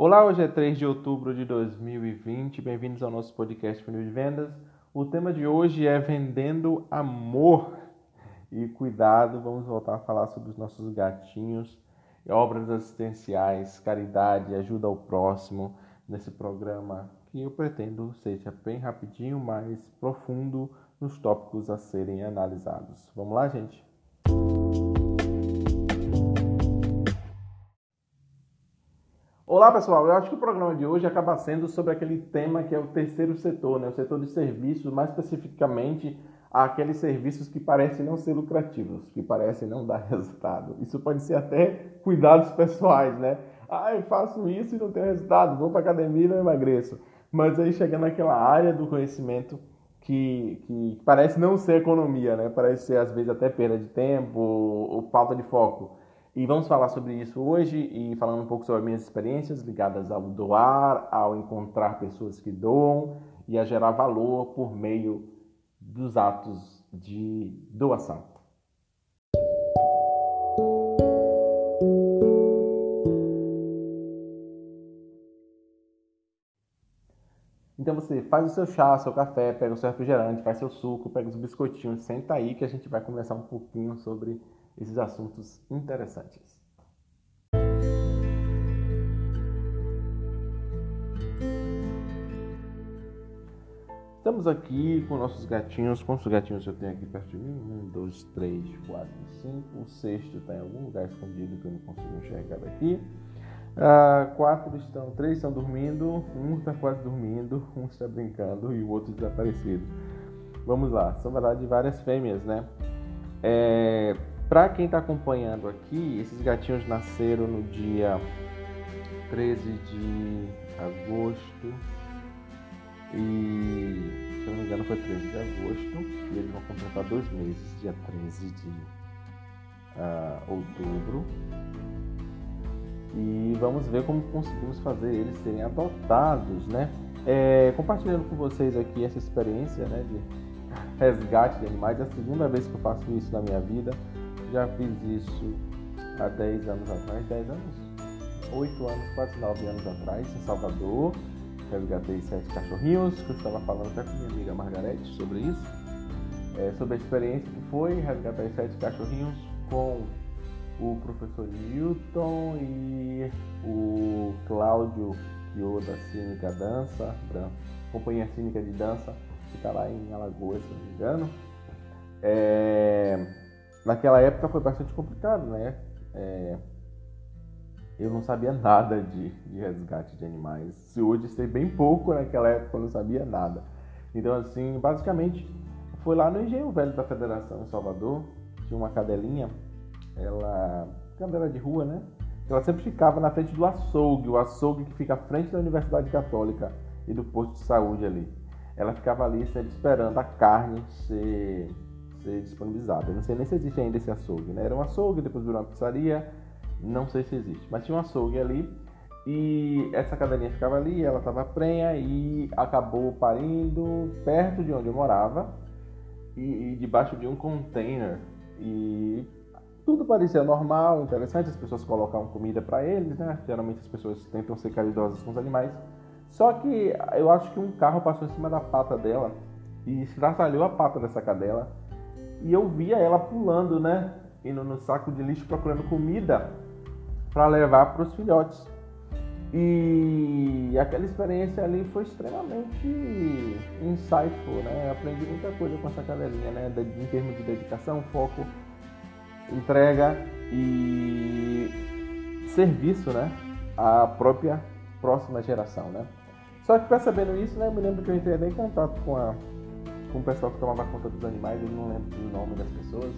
Olá, hoje é 3 de outubro de 2020. Bem-vindos ao nosso podcast Funil de Vendas. O tema de hoje é vendendo amor. E cuidado, vamos voltar a falar sobre os nossos gatinhos, obras assistenciais, caridade, ajuda ao próximo nesse programa que eu pretendo seja bem rapidinho, mas profundo nos tópicos a serem analisados. Vamos lá, gente? Olá pessoal, eu acho que o programa de hoje acaba sendo sobre aquele tema que é o terceiro setor, né? o setor de serviços, mais especificamente aqueles serviços que parecem não ser lucrativos, que parecem não dar resultado. Isso pode ser até cuidados pessoais, né? Ah, eu faço isso e não tenho resultado, vou para academia e não emagreço. Mas aí chega naquela área do conhecimento que, que parece não ser economia, né? Parece ser às vezes até perda de tempo ou falta de foco. E vamos falar sobre isso hoje e falando um pouco sobre as minhas experiências ligadas ao doar, ao encontrar pessoas que doam e a gerar valor por meio dos atos de doação. Então você faz o seu chá, seu café, pega o seu refrigerante, faz seu suco, pega os biscoitinhos, senta aí que a gente vai conversar um pouquinho sobre esses assuntos interessantes. Estamos aqui com nossos gatinhos. Quantos gatinhos eu tenho aqui perto de mim? Um, dois, três, quatro, cinco. O sexto está em algum lugar escondido que eu não consigo enxergar daqui. Uh, quatro estão, três estão dormindo, um está quase dormindo, um está brincando e o outro desaparecido. Vamos lá, são verdade várias fêmeas, né? É, para quem está acompanhando aqui, esses gatinhos nasceram no dia 13 de agosto e, se eu não me engano, foi 13 de agosto e eles vão completar dois meses, dia 13 de uh, outubro. E vamos ver como conseguimos fazer eles serem adotados, né? É, compartilhando com vocês aqui essa experiência né, de resgate de animais, é a segunda vez que eu faço isso na minha vida. Já fiz isso há 10 anos atrás, 10 anos? 8 anos, quase 9 anos atrás, em Salvador. Resgatei sete cachorrinhos, que eu estava falando até com minha amiga Margarete sobre isso. É, sobre a experiência que foi resgatar sete cachorrinhos com o professor Newton e o Cláudio Kyo da Cínica Dança, Companhia Cínica de Dança, que está lá em Alagoas, se não me engano. É, naquela época foi bastante complicado, né? É, eu não sabia nada de, de, resgate de animais. Se hoje sei bem pouco, naquela época eu não sabia nada. Então, assim, basicamente, foi lá no Engenho Velho da Federação em Salvador, tinha uma cadelinha, ela, cadela de rua, né? Ela sempre ficava na frente do açougue, o açougue que fica à frente da Universidade Católica e do posto de saúde ali. Ela ficava ali sempre esperando a carne ser ser disponibilizada. Eu não sei nem se existe ainda esse açougue, né? Era um açougue, depois virou uma pizzaria, não sei se existe. Mas tinha um açougue ali e essa cadelinha ficava ali, ela estava prenha e acabou parindo perto de onde eu morava e, e debaixo de um container. E tudo parecia normal, interessante, as pessoas colocavam comida para eles, né? Geralmente as pessoas tentam ser caridosas com os animais. Só que eu acho que um carro passou em cima da pata dela e estraçalhou a pata dessa cadela e eu via ela pulando, né? Indo no saco de lixo procurando comida para levar para os filhotes. E aquela experiência ali foi extremamente insightful, né? Aprendi muita coisa com essa cadelinha, né? Em termos de dedicação, foco, entrega e serviço, né? À própria próxima geração, né? Só que percebendo isso, né? Eu me lembro que eu entrei em contato com a com o pessoal que tomava conta dos animais, eu não lembro o nome das pessoas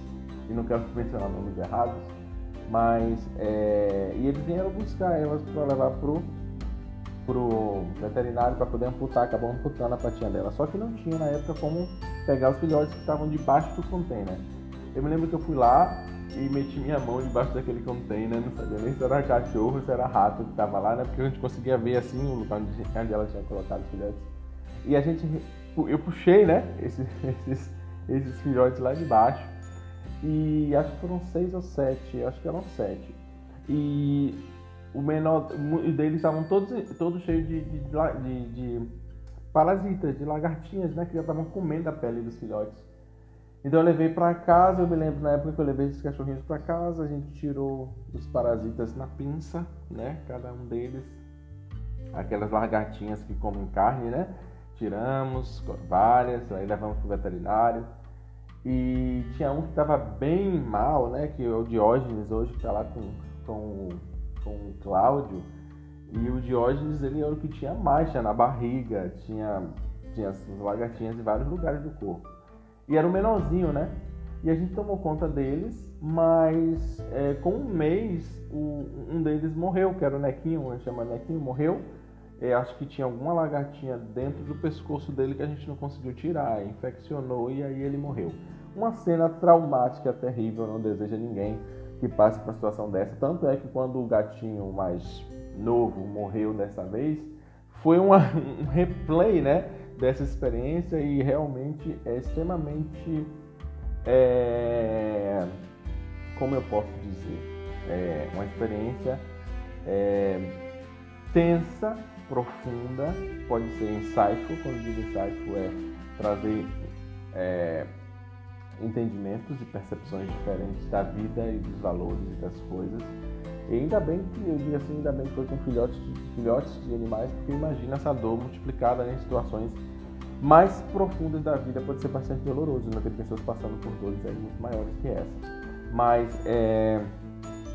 e não quero mencionar nomes errados, mas é, e eles vieram buscar elas para levar pro pro veterinário para poder amputar, acabou amputando a patinha dela, só que não tinha na época como pegar os filhotes que estavam debaixo do container. Eu me lembro que eu fui lá e meti minha mão debaixo daquele container, não sabia nem se era cachorro, se era rato que estava lá, né? Porque a gente conseguia ver assim o lugar onde ela tinha colocado os filhotes. E a gente eu puxei, né, esses, esses, esses filhotes lá de baixo. E acho que foram seis ou sete, acho que eram sete. E o menor deles estavam todos, todos cheios de, de, de, de, parasitas, de lagartinhas, né? Que já estavam comendo a pele dos filhotes. Então eu levei para casa, eu me lembro na época que eu levei esses cachorrinhos para casa, a gente tirou os parasitas na pinça, né? Cada um deles, aquelas lagartinhas que comem carne, né? Tiramos várias, aí levamos para o veterinário. E tinha um que estava bem mal, né? Que é o Diógenes hoje, que está lá com, com, com o Cláudio. E o Diógenes, ele era o que tinha mancha na barriga, tinha, tinha as lagartinhas em vários lugares do corpo. E era o menorzinho, né? E a gente tomou conta deles, mas é, com um mês o, um deles morreu, que era o Nequinho, a gente chama Nequinho, morreu acho que tinha alguma lagartinha dentro do pescoço dele que a gente não conseguiu tirar, infeccionou e aí ele morreu. Uma cena traumática, terrível, não deseja ninguém que passe por uma situação dessa. Tanto é que quando o gatinho mais novo morreu dessa vez, foi uma, um replay né, dessa experiência e realmente é extremamente. É, como eu posso dizer? É uma experiência é, tensa profunda, pode ser insightful, quando digo insightful é trazer é, entendimentos e percepções diferentes da vida e dos valores e das coisas. E ainda bem que, eu digo assim, ainda bem que foi com filhotes de, filhotes de animais, porque imagina essa dor multiplicada em situações mais profundas da vida, pode ser bastante doloroso, né? Tem pessoas passando por dores aí muito maiores que essa. Mas, é,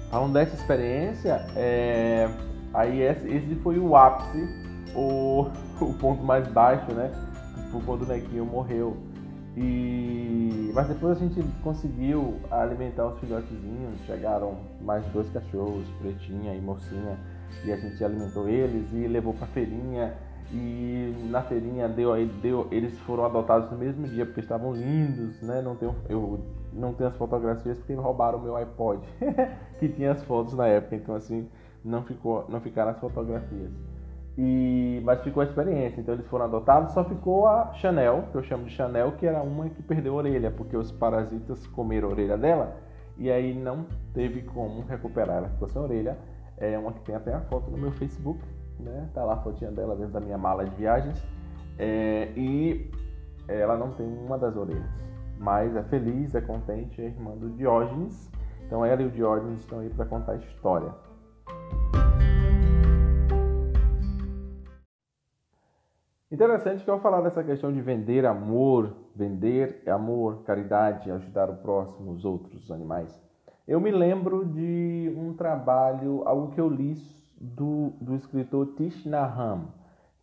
falando dessa experiência, é, Aí esse foi o ápice, o, o ponto mais baixo, né? Foi quando o Nequinho morreu. E... Mas depois a gente conseguiu alimentar os filhotezinhos, chegaram mais dois cachorros, Pretinha e Mocinha, e a gente alimentou eles e levou pra feirinha. E na feirinha deu, deu, eles foram adotados no mesmo dia porque estavam lindos, né? Não tenho, eu não tenho as fotografias porque roubaram o meu iPod, que tinha as fotos na época. Então assim, não, ficou, não ficaram as fotografias. E, mas ficou a experiência, então eles foram adotados, só ficou a Chanel, que eu chamo de Chanel, que era uma que perdeu a orelha, porque os parasitas comeram a orelha dela e aí não teve como recuperar, ela ficou sem orelha. É uma que tem até a foto no meu Facebook, né? Tá lá a fotinha dela dentro da minha mala de viagens. É, e ela não tem uma das orelhas, mas é feliz, é contente, é irmã do Diógenes. Então ela e o Diógenes estão aí para contar a história. Interessante que ao falar dessa questão de vender amor, vender amor, caridade, ajudar o próximo, os outros animais, eu me lembro de um trabalho, algo que eu li do, do escritor Tish Naham,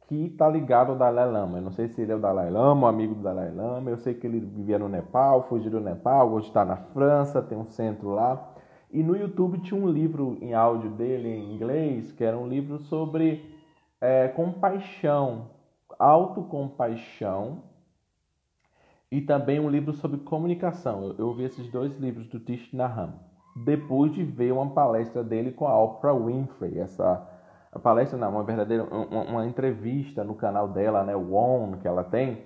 que está ligado ao Dalai Lama. Eu não sei se ele é o Dalai Lama, o amigo do Dalai Lama. Eu sei que ele vivia no Nepal, fugiu do Nepal, hoje está na França, tem um centro lá. E no YouTube tinha um livro em áudio dele em inglês, que era um livro sobre é, compaixão, autocompaixão e também um livro sobre comunicação. Eu, eu vi esses dois livros do Tish Naham. Depois de ver uma palestra dele com a Oprah Winfrey, essa palestra não, uma verdadeira uma, uma entrevista no canal dela, né, o On que ela tem,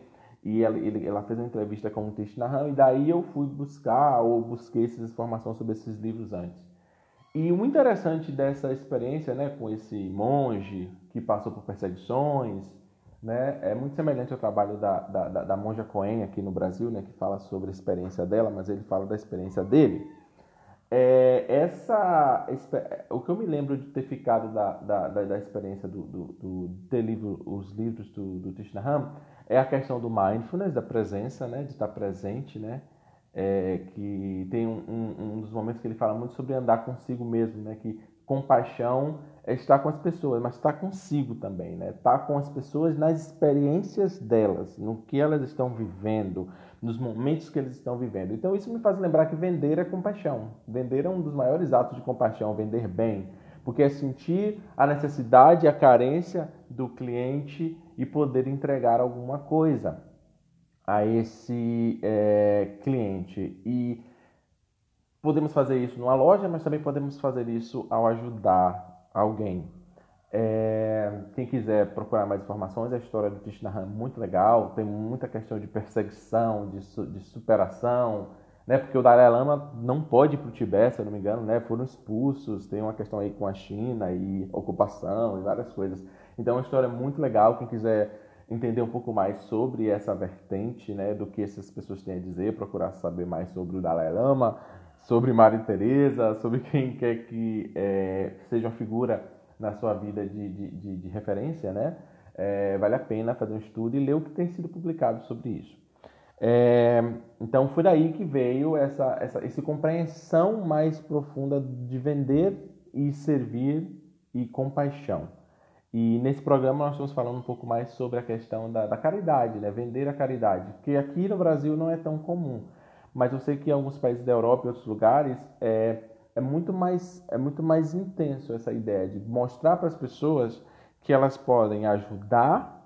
e ela, ele, ela fez uma entrevista com o Tishnaham, e daí eu fui buscar ou busquei essas informações sobre esses livros antes. E o interessante dessa experiência né, com esse monge que passou por perseguições, né, é muito semelhante ao trabalho da, da, da monja Cohen aqui no Brasil, né, que fala sobre a experiência dela, mas ele fala da experiência dele. É, essa, o que eu me lembro de ter ficado da, da, da, experiência do, do, do, ter livro, os livros do, do Tishnaham é a questão do mindfulness, da presença, né, de estar presente, né, é, que tem um, um, um, dos momentos que ele fala muito sobre andar consigo mesmo, né, que compaixão é estar com as pessoas, mas estar consigo também, né, estar com as pessoas nas experiências delas, no que elas estão vivendo, nos momentos que eles estão vivendo. Então isso me faz lembrar que vender é compaixão. Vender é um dos maiores atos de compaixão, vender bem, porque é sentir a necessidade, a carência do cliente e poder entregar alguma coisa a esse é, cliente. E podemos fazer isso numa loja, mas também podemos fazer isso ao ajudar alguém. É, quem quiser procurar mais informações, a história do Krishna é muito legal, tem muita questão de perseguição, de, de superação, né? Porque o Dalai Lama não pode ir para o Tibete, se eu não me engano, né? Foram expulsos, tem uma questão aí com a China e ocupação e várias coisas. Então é uma história muito legal, quem quiser entender um pouco mais sobre essa vertente, né, do que essas pessoas têm a dizer, procurar saber mais sobre o Dalai Lama, sobre Maria Teresa, sobre quem quer que é, seja uma figura na sua vida de, de, de, de referência, né? É, vale a pena fazer um estudo e ler o que tem sido publicado sobre isso. É, então foi daí que veio essa, essa, essa compreensão mais profunda de vender e servir e compaixão. E nesse programa nós estamos falando um pouco mais sobre a questão da, da caridade, né? vender a caridade, que aqui no Brasil não é tão comum, mas eu sei que em alguns países da Europa e outros lugares é, é, muito, mais, é muito mais intenso essa ideia de mostrar para as pessoas que elas podem ajudar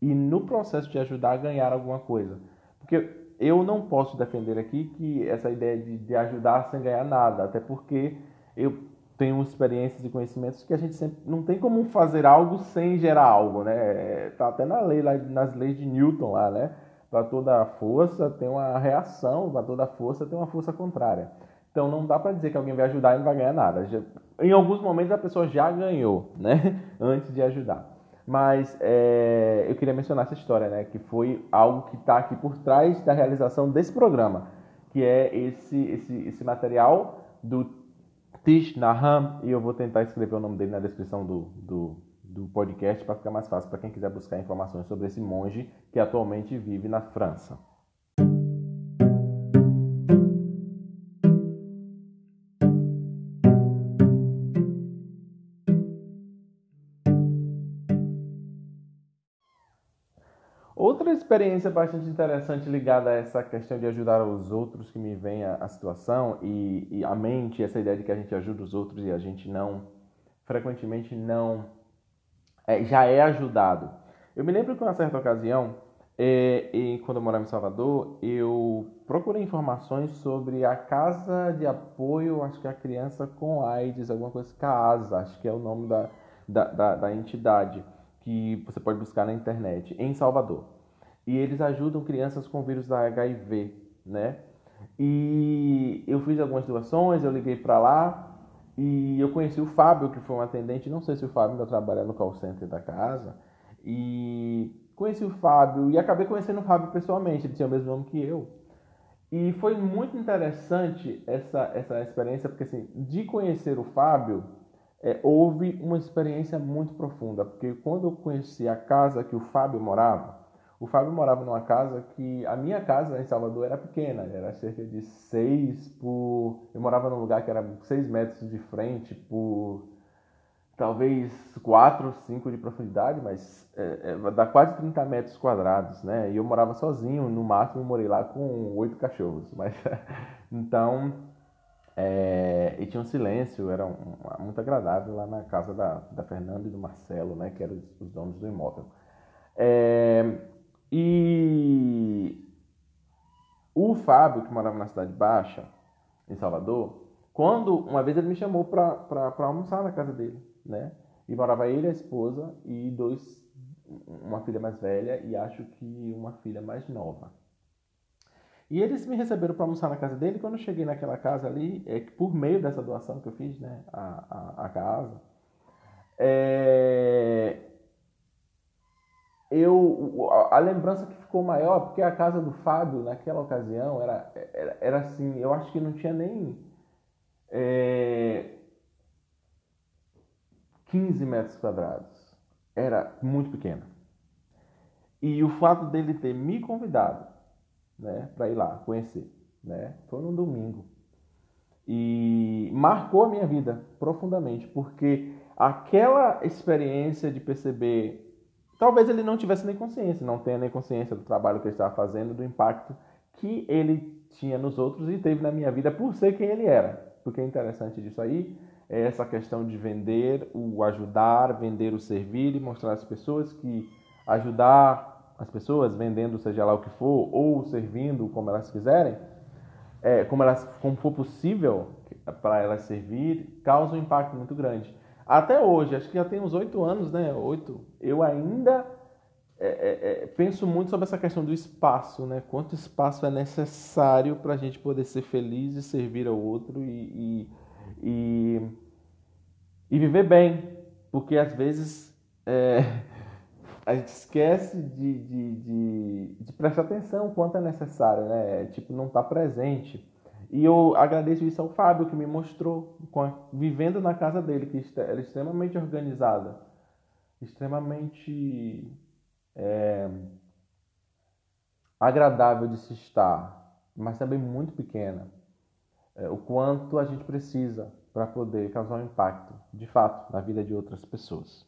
e no processo de ajudar ganhar alguma coisa. Porque eu não posso defender aqui que essa ideia de, de ajudar sem ganhar nada, até porque eu tenho experiências e conhecimentos que a gente sempre não tem como fazer algo sem gerar algo, né? Tá até na lei lá, nas leis de Newton lá, né? Para toda força tem uma reação, para toda força tem uma força contrária. Então não dá para dizer que alguém vai ajudar e não vai ganhar nada. Em alguns momentos a pessoa já ganhou, né? Antes de ajudar. Mas é, eu queria mencionar essa história, né? Que foi algo que está aqui por trás da realização desse programa, que é esse esse, esse material do Tish Naham, e eu vou tentar escrever o nome dele na descrição do, do, do podcast para ficar mais fácil para quem quiser buscar informações sobre esse monge que atualmente vive na França. Experiência bastante interessante ligada a essa questão de ajudar os outros que me vem a, a situação e, e, a mente, essa ideia de que a gente ajuda os outros e a gente não, frequentemente não, é, já é ajudado. Eu me lembro que uma certa ocasião, é, e quando eu morava em Salvador, eu procurei informações sobre a Casa de Apoio, acho que a criança com AIDS, alguma coisa, CASA, acho que é o nome da, da, da, da entidade que você pode buscar na internet, em Salvador. E eles ajudam crianças com vírus da HIV, né? E eu fiz algumas doações, eu liguei para lá e eu conheci o Fábio, que foi um atendente, não sei se o Fábio ainda trabalha no call center da casa, e conheci o Fábio e acabei conhecendo o Fábio pessoalmente, ele tinha o mesmo nome que eu. E foi muito interessante essa, essa experiência, porque assim, de conhecer o Fábio, é, houve uma experiência muito profunda, porque quando eu conheci a casa que o Fábio morava, o Fábio morava numa casa que a minha casa em Salvador era pequena, era cerca de seis por. Eu morava num lugar que era seis metros de frente por talvez quatro, cinco de profundidade, mas é, é, dá quase 30 metros quadrados, né? E eu morava sozinho, no máximo morei lá com oito cachorros, mas então é, e tinha um silêncio, era um, muito agradável lá na casa da, da Fernanda e do Marcelo, né, que eram os, os donos do imóvel. É, e o Fábio, que morava na Cidade Baixa, em Salvador, quando uma vez ele me chamou para almoçar na casa dele, né? E morava ele, a esposa e dois, uma filha mais velha e acho que uma filha mais nova. E eles me receberam para almoçar na casa dele. Quando eu cheguei naquela casa ali, é que por meio dessa doação que eu fiz, né, a, a, a casa, é, eu a lembrança que ficou maior porque a casa do Fábio naquela ocasião era era, era assim, eu acho que não tinha nem é, 15 metros quadrados. Era muito pequena. E o fato dele ter me convidado né, para ir lá conhecer. Né? Foi num domingo. E marcou a minha vida profundamente, porque aquela experiência de perceber. Talvez ele não tivesse nem consciência, não tenha nem consciência do trabalho que ele estava fazendo, do impacto que ele tinha nos outros e teve na minha vida por ser quem ele era. Porque é interessante disso aí é essa questão de vender, o ajudar, vender o servir e mostrar às pessoas que ajudar as pessoas, vendendo seja lá o que for, ou servindo como elas quiserem, é, como, elas, como for possível para elas servir, causa um impacto muito grande. Até hoje, acho que já tem uns oito anos, né? Oito, eu ainda é, é, é, penso muito sobre essa questão do espaço, né? Quanto espaço é necessário para a gente poder ser feliz e servir ao outro e, e, e, e viver bem, porque às vezes é, a gente esquece de, de, de, de, prestar atenção quanto é necessário, né? Tipo, não estar tá presente. E eu agradeço isso ao Fábio, que me mostrou, vivendo na casa dele, que era extremamente organizada, extremamente é, agradável de se estar, mas também muito pequena. É, o quanto a gente precisa para poder causar um impacto, de fato, na vida de outras pessoas.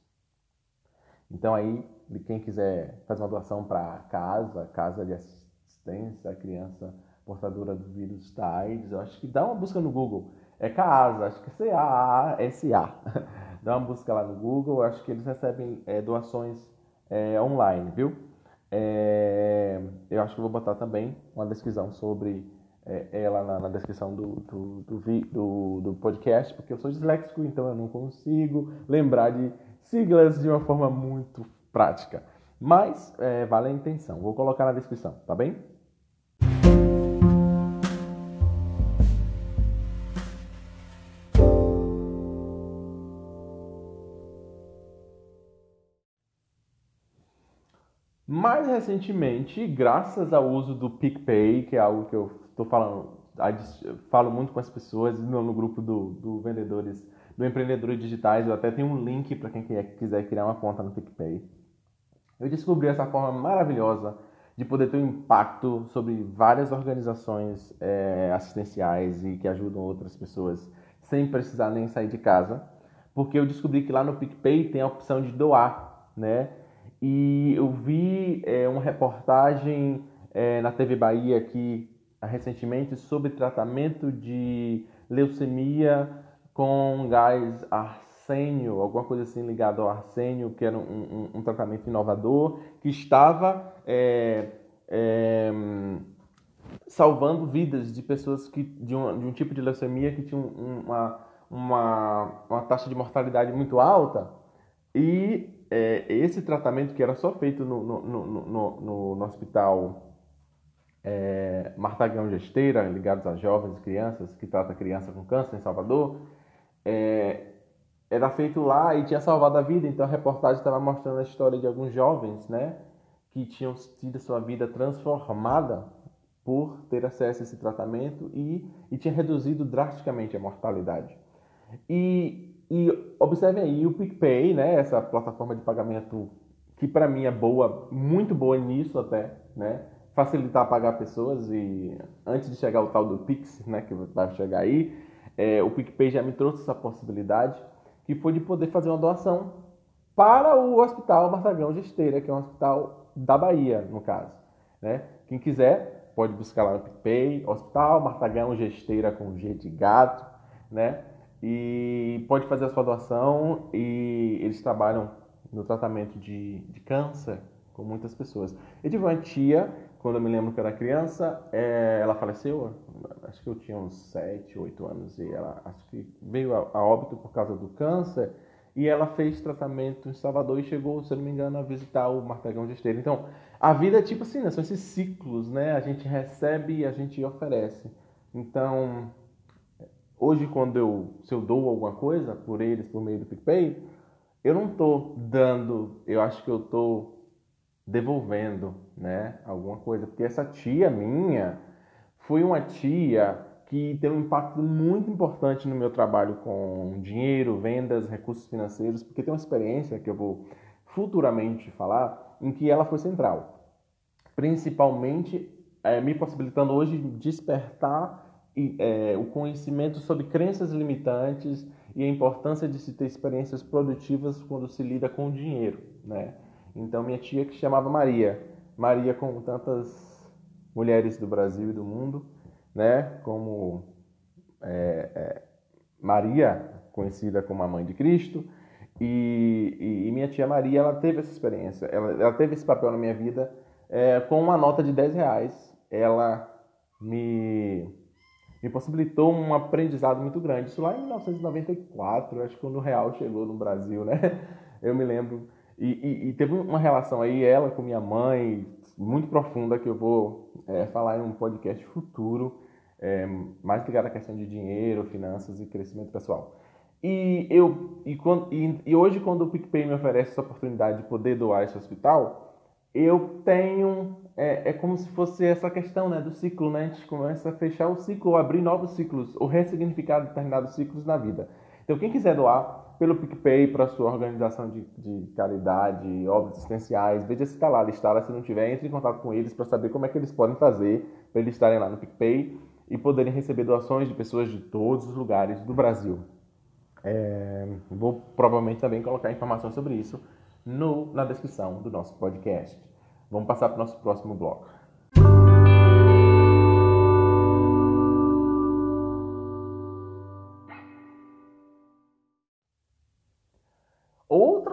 Então aí, quem quiser fazer uma doação para casa, casa de assistência à criança portadora do vírus da AIDS, eu acho que dá uma busca no Google. É CASA, acho que é C-A-A-S-A. Dá uma busca lá no Google, acho que eles recebem é, doações é, online, viu? É, eu acho que vou botar também uma descrição sobre é, ela na, na, descrição do, do, do, do, do podcast, porque eu sou disléxico, então eu não consigo lembrar de siglas de uma forma muito prática. Mas é, vale a intenção. Vou colocar na descrição, tá bem? Mais recentemente, graças ao uso do PicPay, que é algo que eu estou falando, falo muito com as pessoas no, grupo do, do, vendedores, do empreendedores digitais, eu até tenho um link para quem quiser criar uma conta no PicPay. Eu descobri essa forma maravilhosa de poder ter um impacto sobre várias organizações é, assistenciais e que ajudam outras pessoas sem precisar nem sair de casa, porque eu descobri que lá no PicPay tem a opção de doar, né? E eu vi é, uma reportagem é, na TV Bahia aqui recentemente sobre tratamento de leucemia com gás arsênio, alguma coisa assim ligada ao arsênio, que era um, um, um tratamento inovador, que estava é, é, salvando vidas de pessoas que, de, um, de um tipo de leucemia que tinha uma, uma, uma taxa de mortalidade muito alta. E é, esse tratamento que era só feito no, no, no, no, no hospital é, Martagão Gesteira, ligados a jovens e crianças, que trata criança com câncer em Salvador, é, era feito lá e tinha salvado a vida. Então a reportagem estava mostrando a história de alguns jovens, né, que tinham tido sua vida transformada por ter acesso a esse tratamento e, e tinha reduzido drasticamente a mortalidade. E e observem aí o PicPay, né, essa plataforma de pagamento que para mim é boa, muito boa nisso até, né? Facilitar pagar pessoas e antes de chegar o tal do Pix, né, que vai chegar aí, é, o PicPay já me trouxe essa possibilidade, que foi de poder fazer uma doação para o Hospital Martagão de Esteira, que é um hospital da Bahia, no caso. Né? Quem quiser, pode buscar lá no PicPay, Hospital Martagão Gesteira com G de gato, né? E pode fazer a sua doação e eles trabalham no tratamento de, de câncer com muitas pessoas. Eu tive uma tia, quando eu me lembro que era criança, é, ela faleceu, acho que eu tinha uns 7, 8 anos, e ela acho que veio a, a, óbito por causa do câncer, e ela fez tratamento em Salvador e chegou, se eu não me engano, a visitar o Martagão de Esteira. Então, a vida é tipo assim, né? são esses ciclos, né? A gente recebe e a gente oferece. Então, Hoje, quando eu, se eu dou alguma coisa por eles por meio do PicPay, eu não estou dando, eu acho que eu estou devolvendo, né, alguma coisa, porque essa tia minha foi uma tia que teve um impacto muito importante no meu trabalho com dinheiro, vendas, recursos financeiros, porque tem uma experiência que eu vou futuramente falar em que ela foi central, principalmente é, me possibilitando hoje despertar é, o conhecimento sobre crenças limitantes e a importância de se ter experiências produtivas quando se lida com dinheiro, né? Então minha tia que chamava Maria, Maria como tantas mulheres do Brasil e do mundo, né? Como é, é, Maria conhecida como a mãe de Cristo e, e, e, minha tia Maria ela teve essa experiência, ela, ela teve esse papel na minha vida é, com uma nota de 10 reais, ela me me possibilitou um aprendizado muito grande. Isso lá em 1994, acho que quando o real chegou no Brasil, né? Eu me lembro. E, e, e, teve uma relação aí, ela com minha mãe, muito profunda, que eu vou é, falar em um podcast futuro, é, mais ligado à questão de dinheiro, finanças e crescimento pessoal. E, eu, e, quando, e, e hoje, quando o PicPay me oferece essa oportunidade de poder doar esse hospital, eu tenho. É, é como se fosse essa questão né, do ciclo, né? A gente começa a fechar o ciclo, ou abrir novos ciclos, ou ressignificar determinados ciclos na vida. Então, quem quiser doar, pelo PicPay para sua organização de, de caridade, obras assistenciais. Veja se está lá listada. Se não tiver, entre em contato com eles para saber como é que eles podem fazer para eles estarem lá no PicPay e poderem receber doações de pessoas de todos os lugares do Brasil. É, vou provavelmente também colocar informações sobre isso no, na descrição do nosso podcast. Vamos passar para o nosso próximo bloco.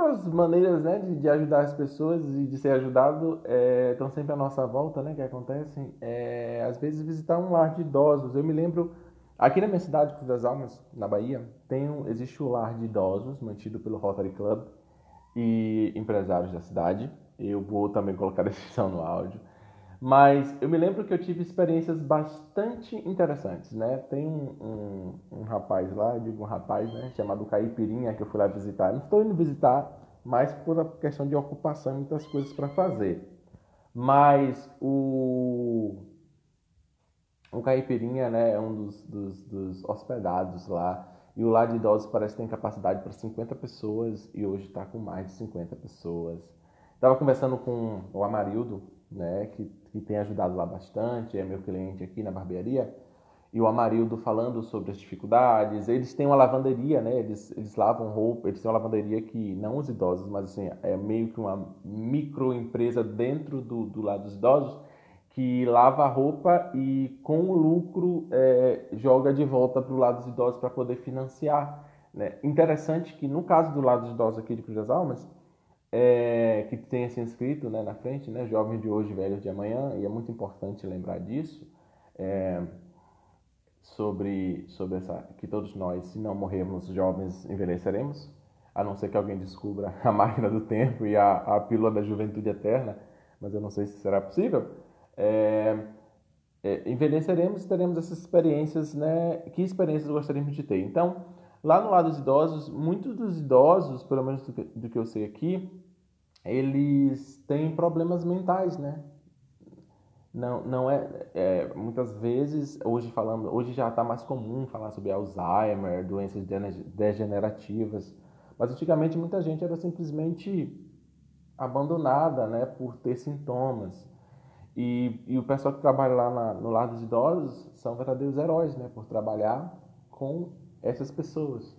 outras maneiras né, de, de, ajudar as pessoas e de ser ajudado é, estão sempre à nossa volta, né, que acontecem. É, às vezes visitar um lar de idosos. Eu me lembro, aqui na minha cidade, Cruz das Almas, na Bahia, tem um, existe o lar de idosos mantido pelo Rotary Club e empresários da cidade. Eu vou também colocar a descrição no áudio. Mas eu me lembro que eu tive experiências bastante interessantes, né? Tem um, um, um rapaz lá, eu digo um rapaz, né? Chamado Caipirinha, que eu fui lá visitar. não estou indo visitar mais por questão de ocupação muitas coisas para fazer. Mas o, o Caipirinha, né? É um dos, dos, dos hospedados lá. E o lar de idosos parece que tem capacidade para 50 pessoas e hoje está com mais de 50 pessoas. Estava conversando com o Amarildo, né, que, que tem ajudado lá bastante, é meu cliente aqui na barbearia, e o Amarildo falando sobre as dificuldades. Eles têm uma lavanderia, né? Eles, eles lavam roupa, eles têm uma lavanderia que, não os idosos, mas assim, é meio que uma microempresa dentro do, do lado dos idosos, que lava a roupa e com o lucro é, joga de volta para o lado dos idosos para poder financiar. Né? Interessante que no caso do lado dos idosos aqui de Cruz das Almas, é, que tem assim escrito né, na frente, né, jovens de hoje, velhos de amanhã, e é muito importante lembrar disso, é, sobre, sobre essa, que todos nós, se não morrermos jovens, envelheceremos, a não ser que alguém descubra a máquina do tempo e a, a pílula da juventude eterna, mas eu não sei se será possível. É, é, envelheceremos e teremos essas experiências, né? Que experiências gostaríamos de ter? Então, Lá no lado dos idosos, muitos dos idosos, pelo menos do que, do que eu sei aqui, eles têm problemas mentais, né? Não, não é, é, muitas vezes hoje falando hoje já está mais comum falar sobre Alzheimer doenças degenerativas mas antigamente muita gente era simplesmente abandonada né por ter sintomas e, e o pessoal que trabalha lá na, no lar dos idosos são verdadeiros heróis né por trabalhar com essas pessoas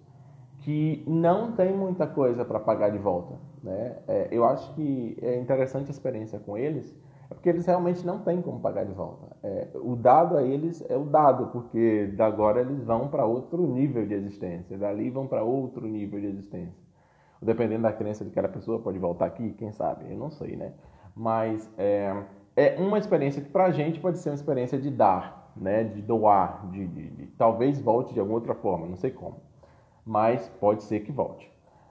que não tem muita coisa para pagar de volta. Né? É, eu acho que é interessante a experiência com eles, é porque eles realmente não têm como pagar de volta. É, o dado a eles é o dado, porque da agora eles vão para outro nível de existência, dali vão para outro nível de existência. Dependendo da crença de cada pessoa, pode voltar aqui, quem sabe, eu não sei, né? Mas é, é uma experiência que para a gente pode ser uma experiência de dar, né, de doar, de, de, de, talvez volte de alguma outra forma, não sei como, mas pode ser que volte.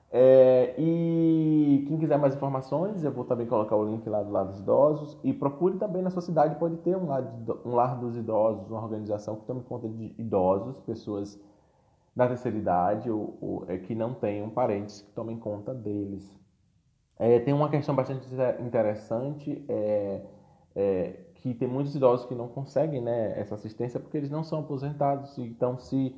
É, e quem quiser mais informações, eu vou também colocar o link lá do lado dos idosos e procure também na sua cidade, pode ter um lar, um lar dos idosos, uma organização que tome conta de idosos, pessoas da terceira idade ou, ou é, que não tenham parentes que tomem conta deles. É, tem uma questão bastante interessante, é, é que tem muitos idosos que não conseguem né, essa assistência porque eles não são aposentados. Então, se,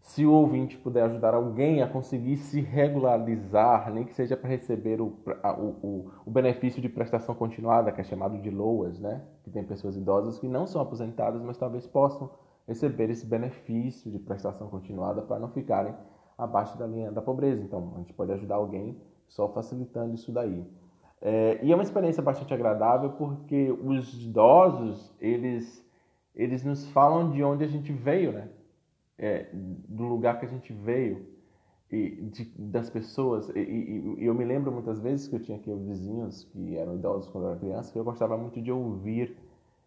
se o ouvinte puder ajudar alguém a conseguir se regularizar, nem que seja para receber o, o, o, benefício de prestação continuada, que é chamado de LOAS, né? que tem pessoas idosas que não são aposentadas, mas talvez possam receber esse benefício de prestação continuada para não ficarem abaixo da linha da pobreza. Então, a gente pode ajudar alguém só facilitando isso daí. É, e é uma experiência bastante agradável porque os idosos, eles, eles nos falam de onde a gente veio, né? É, do lugar que a gente veio e de, das pessoas. E, e, e, eu me lembro muitas vezes que eu tinha aqui vizinhos que eram idosos quando eu era criança, que eu gostava muito de ouvir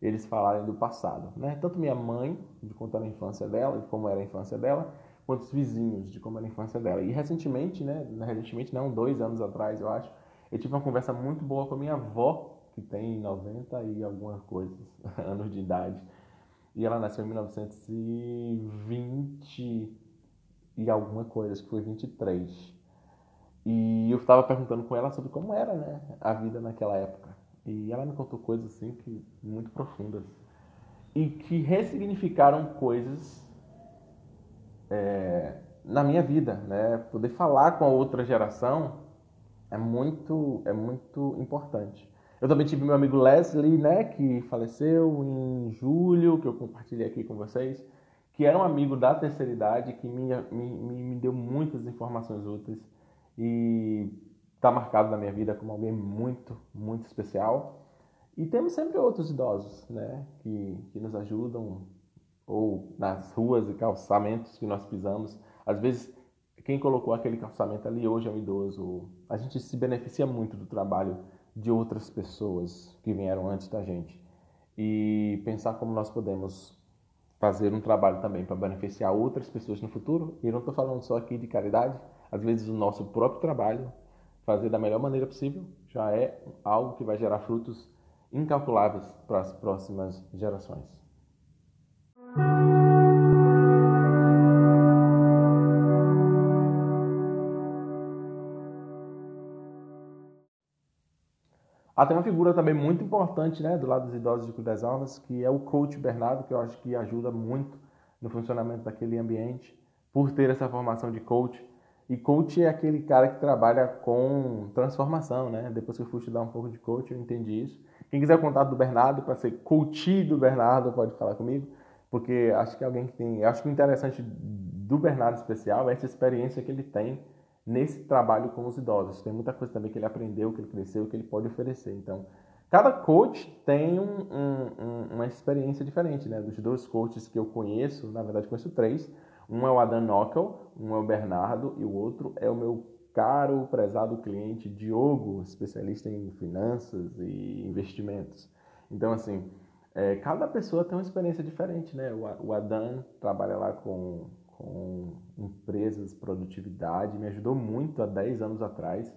eles falarem do passado, né? Tanto minha mãe, de contar a infância dela, de como era a infância dela, quanto os vizinhos, de como era a infância dela. E recentemente, né? Recentemente, não, dois anos atrás, eu acho, Eu tive uma conversa muito boa com a minha avó, que tem 90 e algumas coisas, anos de idade. E ela nasceu em 1920 e alguma coisa, acho que foi 23. E eu estava perguntando com ela sobre como era né, a vida naquela época. E ela me contou coisas assim que muito profundas e que ressignificaram coisas é, na minha vida, né? Poder falar com a outra geração é muito é muito importante. Eu também tive meu amigo Leslie, né, que faleceu em julho, que eu compartilhei aqui com vocês, que era um amigo da terceira idade que me, me, me deu muitas informações úteis e está marcado na minha vida como alguém muito, muito especial. E temos sempre outros idosos, né, que, que nos ajudam, ou nas ruas e calçamentos que nós pisamos. Às vezes, quem colocou aquele calçamento ali hoje é um idoso. A gente se beneficia muito do trabalho de outras pessoas que vieram antes da gente. E pensar como nós podemos fazer um trabalho também para beneficiar outras pessoas no futuro. E não estou falando só aqui de caridade, às vezes o nosso próprio trabalho, fazer da melhor maneira possível, já é algo que vai gerar frutos incalculáveis para as próximas gerações. Ah, tem uma figura também muito importante né, do lado dos idosos Cruz das Almas, que é o coach Bernardo, que eu acho que ajuda muito no funcionamento daquele ambiente, por ter essa formação de coach. E coach é aquele cara que trabalha com transformação, né? Depois que eu fui estudar um pouco de coach, eu entendi isso. Quem quiser o contato do Bernardo para ser coach do Bernardo, pode falar comigo, porque acho que é alguém que tem. Acho que o interessante do Bernardo especial é essa experiência que ele tem nesse trabalho com os idosos. Tem muita coisa também que ele aprendeu, que ele cresceu, que ele pode oferecer. Então, cada coach tem um, um, uma experiência diferente, né? Dos dois coaches que eu conheço, na verdade conheço três. Um é o Adam Knockel, um é o Bernardo e o outro é o meu caro, prezado cliente Diogo, especialista em finanças e investimentos. Então, assim, é, cada pessoa tem uma experiência diferente, né? O, o Adam trabalha lá com, com empresas, produtividade, me ajudou muito há 10 anos atrás,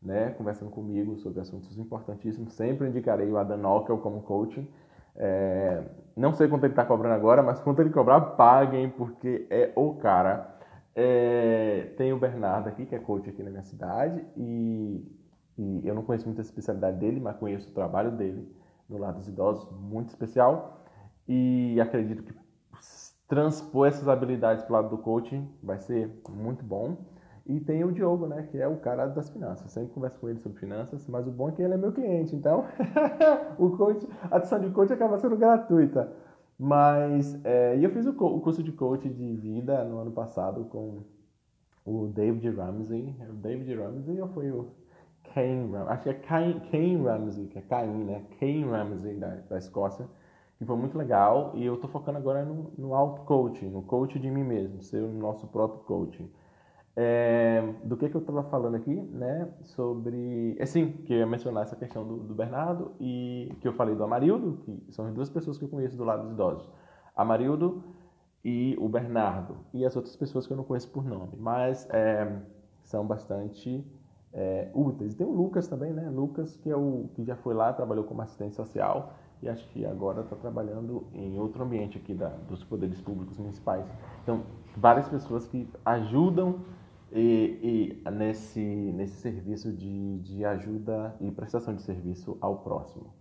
né? Conversando comigo sobre assuntos importantíssimos. Sempre indicarei o Adam Knockel como coaching. É, não sei quanto ele está cobrando agora, mas quanto ele cobrar, paguem, porque é o cara. É, tem o Bernardo aqui, que é coach aqui na minha cidade, e, e, eu não conheço muita especialidade dele, mas conheço o trabalho dele no lado dos idosos, muito especial, e acredito que transpor essas habilidades para o lado do coaching vai ser muito bom. E tem o Diogo, né, que é o cara das finanças. Eu sempre converso com ele sobre finanças, mas o bom é que ele é meu cliente, então o coach, a adição de coach acaba sendo gratuita. Mas é, eu fiz o, o, curso de coach de vida no ano passado com o David Ramsey. O David Ramsey ou foi o Kane Ramsey? Acho que é Kane, Kane Ramsey, que é Cain, né? Kane Ramsey da, da Escócia, que foi muito legal. E eu estou focando agora no, no auto-coaching, no coach de mim mesmo, ser o nosso próprio coaching. É, do que, que eu estava falando aqui, né? Sobre. É sim, que eu ia mencionar essa questão do, do, Bernardo e que eu falei do Amarildo, que são as duas pessoas que eu conheço do lado dos idosos. Amarildo e o Bernardo. E as outras pessoas que eu não conheço por nome, mas é, são bastante é, úteis. Tem o Lucas também, né? Lucas, que é o que já foi lá, trabalhou como assistente social e acho que agora está trabalhando em outro ambiente aqui da, dos poderes públicos municipais. Então, várias pessoas que ajudam e, e nesse, nesse serviço de, de ajuda e prestação de serviço ao próximo.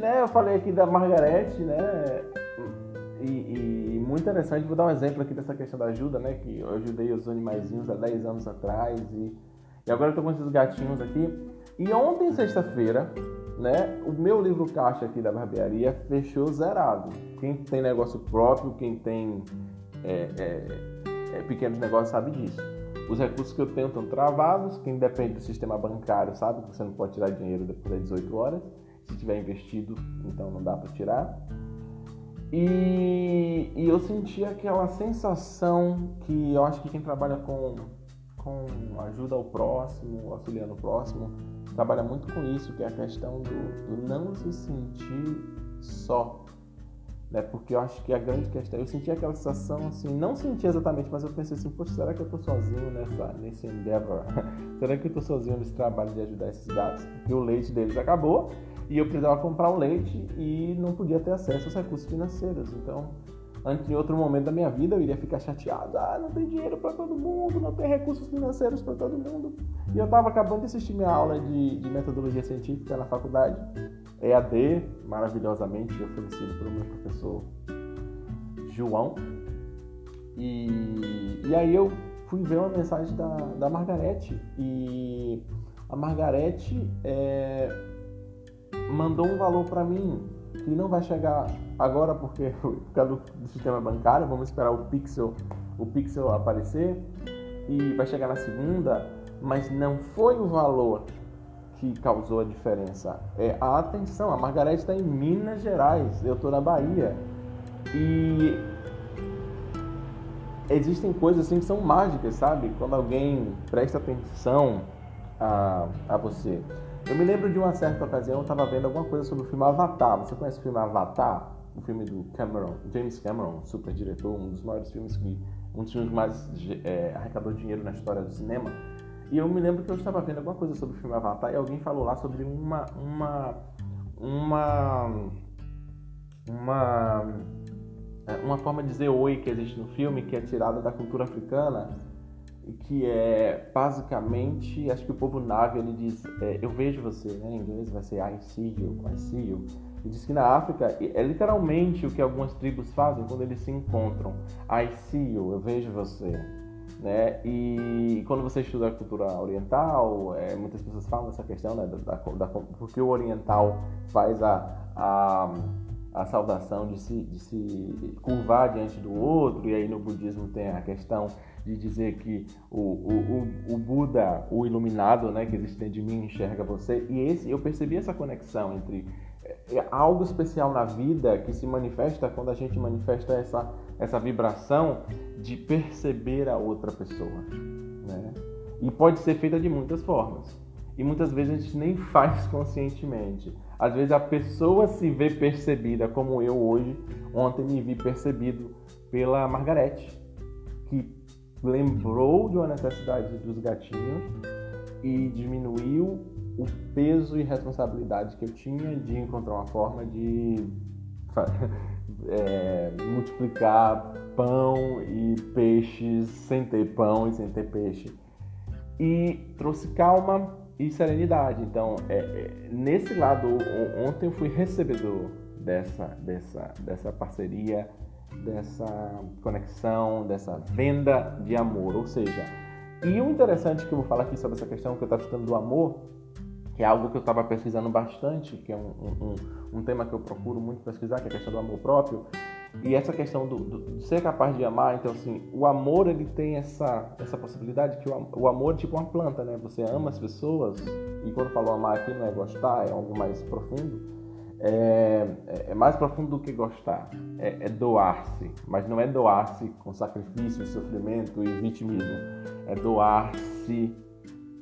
Né, eu falei aqui da Margarete, né, e, e, muito interessante, vou dar um exemplo aqui dessa questão da ajuda, né? Que eu ajudei os animaizinhos há 10 anos atrás e, e agora eu tô com esses gatinhos aqui. E ontem, sexta-feira, né? O meu livro caixa aqui da barbearia fechou zerado. Quem tem negócio próprio, quem tem é, é, é, pequenos negócios sabe disso. Os recursos que eu tenho estão travados. Quem depende do sistema bancário sabe que você não pode tirar dinheiro depois das 18 horas. Se tiver investido, então não dá para tirar. E, e, eu senti aquela sensação que eu acho que quem trabalha com, com ajuda ao próximo, auxiliando o próximo, trabalha muito com isso, que é a questão do, do não se sentir só. Né? Porque eu acho que a grande questão, eu senti aquela sensação assim, não senti exatamente, mas eu pensei assim, poxa, será que eu estou sozinho nessa, nesse endeavor? será que eu estou sozinho nesse trabalho de ajudar esses gatos? Porque o leite deles acabou e eu precisava comprar o leite e não podia ter acesso aos recursos financeiros. Então, em outro momento da minha vida eu iria ficar chateado. Ah, não tem dinheiro para todo mundo, não tem recursos financeiros para todo mundo. E eu estava acabando de assistir minha aula de, de, metodologia científica na faculdade, EAD, maravilhosamente oferecido pelo meu professor João. E, e aí eu fui ver uma mensagem da, da Margarete. E a Margarete é, mandou um valor para mim que não vai chegar agora porque por causa do, sistema bancário, vamos esperar o Pixel, o Pixel aparecer e vai chegar na segunda, mas não foi o valor que causou a diferença. É a atenção. A Margarete está em Minas Gerais, eu estou na Bahia e existem coisas assim que são mágicas, sabe? Quando alguém presta atenção a, a você. Eu me lembro de uma certa ocasião, eu estava vendo alguma coisa sobre o filme Avatar. Você conhece o filme Avatar? O filme do Cameron, James Cameron, super diretor, um dos maiores filmes que. um dos filmes mais é, arrecadou dinheiro na história do cinema. E eu me lembro que eu estava vendo alguma coisa sobre o filme Avatar e alguém falou lá sobre uma. uma. uma. uma. É, uma forma de dizer oi que existe no filme, que é tirada da cultura africana que é basicamente, acho que o povo nave ele diz, é, eu vejo você, né? Em inglês vai ser I see you, I see you. E diz que na África é literalmente o que algumas tribos fazem quando eles se encontram. I see you, eu vejo você. Né? E quando você estuda a cultura oriental, é, muitas pessoas falam dessa questão, né? Da, da, da, porque o oriental faz a, a a saudação de se, de se curvar diante do outro, e aí no budismo tem a questão de dizer que o, o, o, o Buda, o iluminado né, que existe de mim, enxerga você, e esse eu percebi essa conexão entre é, é algo especial na vida que se manifesta quando a gente manifesta essa, essa vibração de perceber a outra pessoa. Né? E pode ser feita de muitas formas. E muitas vezes a gente nem faz conscientemente. Às vezes a pessoa se vê percebida, como eu hoje, ontem me vi percebido pela Margarete, que lembrou de uma necessidade dos gatinhos e diminuiu o peso e responsabilidade que eu tinha de encontrar uma forma de é, multiplicar pão e peixes sem ter pão e sem ter peixe. E trouxe calma e serenidade. Então, é, é, nesse lado, ontem eu fui recebedor dessa, dessa, dessa parceria, dessa conexão, dessa venda de amor. Ou seja, e o interessante que eu vou falar aqui sobre essa questão que eu estava estudando do amor, que é algo que eu estava pesquisando bastante, que é um, um, um tema que eu procuro muito pesquisar, que é a questão do amor próprio. E essa questão do, do, ser capaz de amar, então assim, o amor ele tem essa, essa possibilidade que o, o amor é tipo uma planta, né? Você ama as pessoas, e quando falo amar aqui não é gostar, é algo mais profundo. É, é, é mais profundo do que gostar, é, é doar-se, mas não é doar-se com sacrifício, sofrimento e vitimismo, é doar-se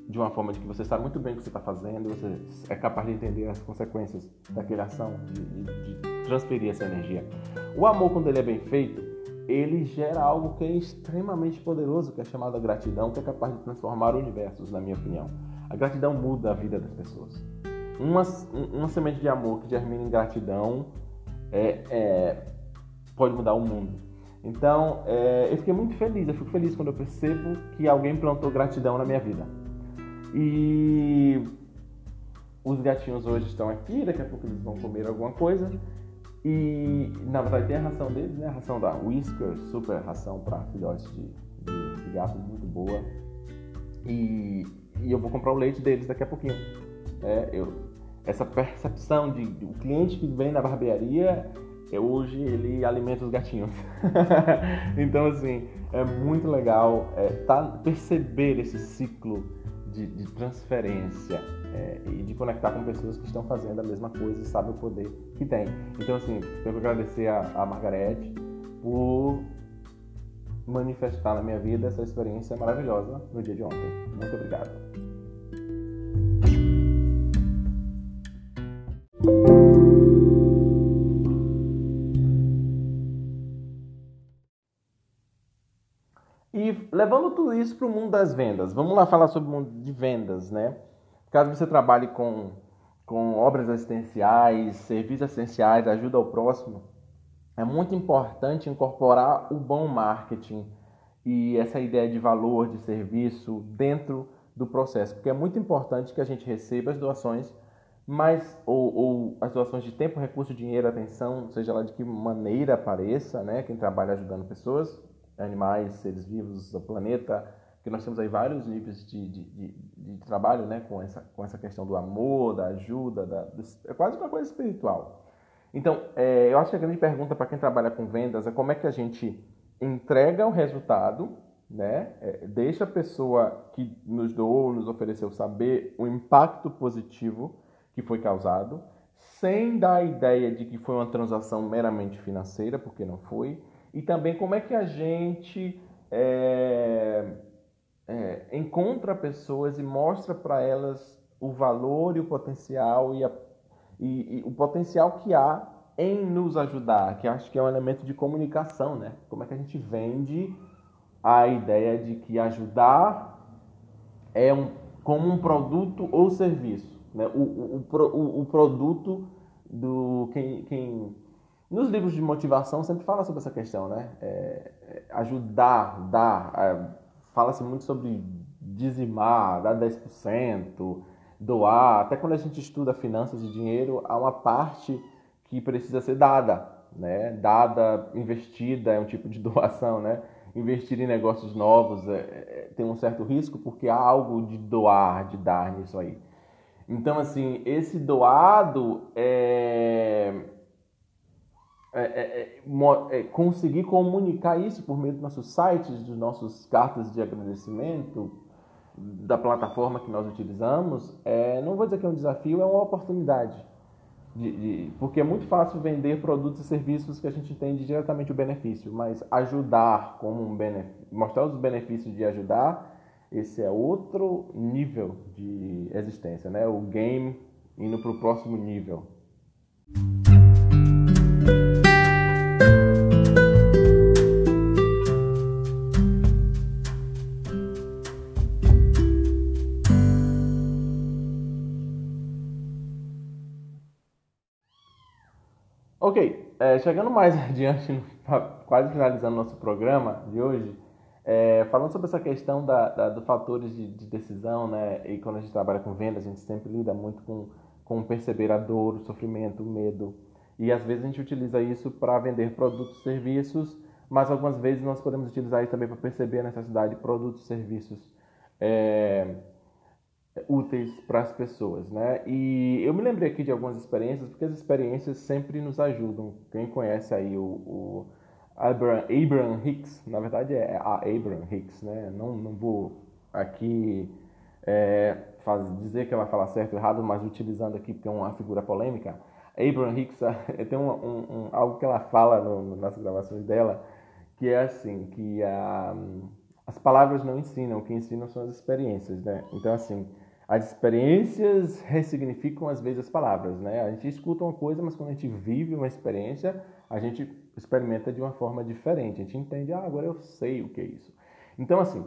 de uma forma de que você sabe muito bem o que você está fazendo, você é capaz de entender as consequências daquela ação, de, de, transferir essa energia. O amor, quando ele é bem feito, ele gera algo que é extremamente poderoso, que é chamado gratidão, que é capaz de transformar universos, na minha opinião. A gratidão muda a vida das pessoas. Uma, uma semente de amor que germina em gratidão é, é, pode mudar o mundo. Então, é, eu fiquei muito feliz, eu fico feliz quando eu percebo que alguém plantou gratidão na minha vida. E os gatinhos hoje estão aqui, daqui a pouco eles vão comer alguma coisa. E na verdade tem a ração deles, né? A ração da Whisker, super ração para filhotes de, de, de gatos, muito boa. E, e, eu vou comprar o leite deles daqui a pouquinho. É, eu, essa percepção de, de o cliente que vem na barbearia, é, hoje ele alimenta os gatinhos. então assim, é muito legal é, tá, perceber esse ciclo de, de transferência é, e de conectar com pessoas que estão fazendo a mesma coisa e sabem o poder que tem. Então, assim, tenho que agradecer a, a Margarete por manifestar na minha vida essa experiência maravilhosa no dia de ontem. Muito obrigado. E levando tudo isso para o mundo das vendas, vamos lá falar sobre o mundo de vendas, né? Caso você trabalhe com, com obras assistenciais, serviços essenciais, ajuda ao próximo, é muito importante incorporar o bom marketing e essa ideia de valor, de serviço dentro do processo, porque é muito importante que a gente receba as doações, mas ou, ou as doações de tempo, recurso, dinheiro, atenção, seja lá de que maneira apareça, né? Quem trabalha ajudando pessoas, animais, seres vivos, o planeta, que nós temos aí vários níveis de, de, de, de, trabalho, né? Com essa, com essa questão do amor, da ajuda, da, do, é quase uma coisa espiritual. Então, é, eu acho que a grande pergunta para quem trabalha com vendas é como é que a gente entrega o resultado, né? É, deixa a pessoa que nos doou, nos ofereceu saber o impacto positivo que foi causado, sem dar a ideia de que foi uma transação meramente financeira, porque não foi, e também como é que a gente é, é, encontra pessoas e mostra para elas o valor e o potencial e, a, e, e o potencial que há em nos ajudar, que acho que é um elemento de comunicação, né? Como é que a gente vende a ideia de que ajudar é um, como um produto ou serviço, né? O, o, o, o produto do quem, quem nos livros de motivação sempre fala sobre essa questão, né? É, é ajudar, dar, é, fala-se muito sobre dizimar, dar 10%, doar. Até quando a gente estuda finanças e dinheiro, há uma parte que precisa ser dada, né? Dada, investida é um tipo de doação, né? Investir em negócios novos é, é, tem um certo risco porque há algo de doar, de dar nisso aí. Então, assim, esse doado é, é, é, é, é conseguir comunicar isso por meio dos nossos sites, dos nossos cartas de agradecimento, da plataforma que nós utilizamos, é, não vou dizer que é um desafio, é uma oportunidade. De, de, porque é muito fácil vender produtos e serviços que a gente entende diretamente o benefício, mas ajudar como um benefício, mostrar os benefícios de ajudar, esse é outro nível de existência, né? O game indo para o próximo nível. Ok, é, chegando mais adiante, quase finalizando nosso programa de hoje, é, falando sobre essa questão da, da do fatores de, de, decisão, né? E quando a gente trabalha com venda, a gente sempre lida muito com, com perceber a dor, o sofrimento, o medo. E às vezes a gente utiliza isso para vender produtos e serviços, mas algumas vezes nós podemos utilizar isso também para perceber a necessidade de produtos e serviços. É, úteis para as pessoas, né? E eu me lembrei aqui de algumas experiências, porque as experiências sempre nos ajudam. Quem conhece aí o, o Abraham, Abraham Hicks, na verdade é a Abraham Hicks, né? Não, não vou aqui é, faz, dizer que ela fala certo ou errado, mas utilizando aqui porque é uma figura polêmica. Abraham Hicks tem um, um, algo que ela fala no, nas gravações dela, que é assim, que a, as palavras não ensinam, o que ensinam são as experiências, né? Então, assim, as experiências ressignificam às vezes as palavras, né? A gente escuta uma coisa, mas quando a gente vive uma experiência, a gente experimenta de uma forma diferente. A gente entende, ah, agora eu sei o que é isso. Então, assim,